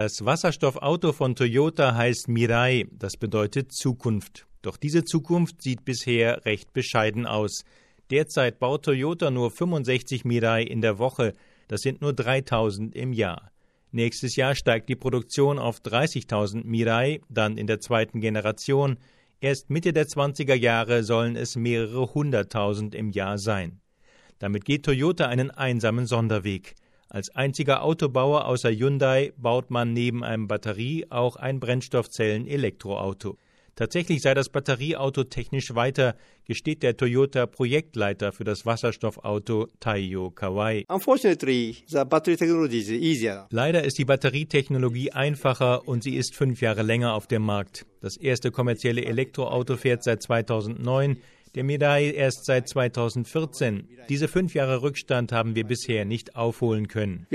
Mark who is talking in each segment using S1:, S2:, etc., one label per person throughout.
S1: Das Wasserstoffauto von Toyota heißt Mirai, das bedeutet Zukunft. Doch diese Zukunft sieht bisher recht bescheiden aus. Derzeit baut Toyota nur 65 Mirai in der Woche, das sind nur 3000 im Jahr. Nächstes Jahr steigt die Produktion auf 30.000 Mirai, dann in der zweiten Generation. Erst Mitte der 20er Jahre sollen es mehrere hunderttausend im Jahr sein. Damit geht Toyota einen einsamen Sonderweg. Als einziger Autobauer außer Hyundai baut man neben einem Batterie auch ein Brennstoffzellen-Elektroauto. Tatsächlich sei das Batterieauto technisch weiter, gesteht der Toyota Projektleiter für das Wasserstoffauto Taiyo Kawai. Leider ist die Batterietechnologie einfacher und sie ist fünf Jahre länger auf dem Markt. Das erste kommerzielle Elektroauto fährt seit 2009 der Mirai erst seit 2014. Diese fünf Jahre Rückstand haben wir bisher nicht aufholen können.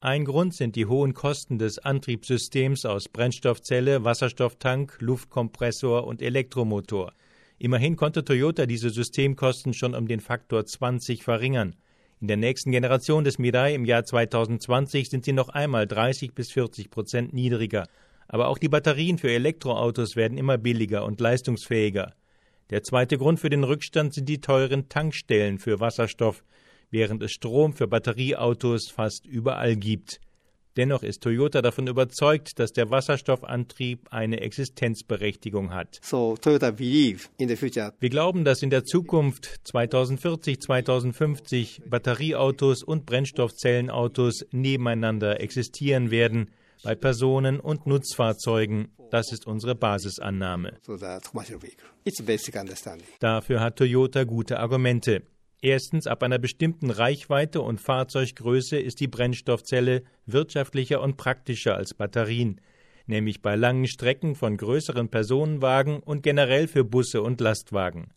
S1: Ein Grund sind die hohen Kosten des Antriebssystems aus Brennstoffzelle, Wasserstofftank, Luftkompressor und Elektromotor. Immerhin konnte Toyota diese Systemkosten schon um den Faktor 20 verringern. In der nächsten Generation des Mirai im Jahr 2020 sind sie noch einmal 30 bis 40 Prozent niedriger. Aber auch die Batterien für Elektroautos werden immer billiger und leistungsfähiger. Der zweite Grund für den Rückstand sind die teuren Tankstellen für Wasserstoff, während es Strom für Batterieautos fast überall gibt. Dennoch ist Toyota davon überzeugt, dass der Wasserstoffantrieb eine Existenzberechtigung hat. So, Wir glauben, dass in der Zukunft 2040, 2050 Batterieautos und Brennstoffzellenautos nebeneinander existieren werden bei Personen und Nutzfahrzeugen. Das ist unsere Basisannahme. Dafür hat Toyota gute Argumente. Erstens, ab einer bestimmten Reichweite und Fahrzeuggröße ist die Brennstoffzelle wirtschaftlicher und praktischer als Batterien, nämlich bei langen Strecken von größeren Personenwagen und generell für Busse und Lastwagen.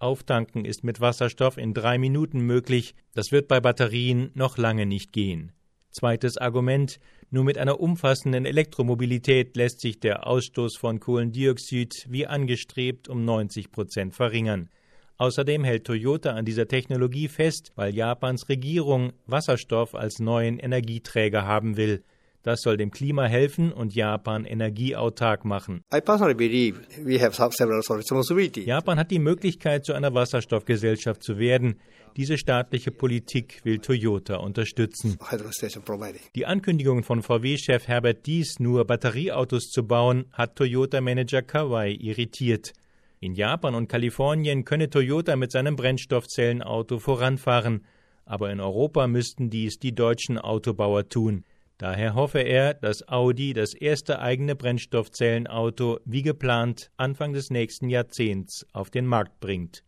S1: Auftanken ist mit Wasserstoff in drei Minuten möglich, das wird bei Batterien noch lange nicht gehen. Zweites Argument nur mit einer umfassenden Elektromobilität lässt sich der Ausstoß von Kohlendioxid wie angestrebt um 90 Prozent verringern. Außerdem hält Toyota an dieser Technologie fest, weil Japans Regierung Wasserstoff als neuen Energieträger haben will. Das soll dem Klima helfen und Japan energieautark machen. Japan hat die Möglichkeit, zu einer Wasserstoffgesellschaft zu werden. Diese staatliche Politik will Toyota unterstützen. Die Ankündigung von VW-Chef Herbert Dies, nur Batterieautos zu bauen, hat Toyota-Manager Kawai irritiert. In Japan und Kalifornien könne Toyota mit seinem Brennstoffzellenauto voranfahren, aber in Europa müssten dies die deutschen Autobauer tun. Daher hoffe er, dass Audi das erste eigene Brennstoffzellenauto wie geplant Anfang des nächsten Jahrzehnts auf den Markt bringt.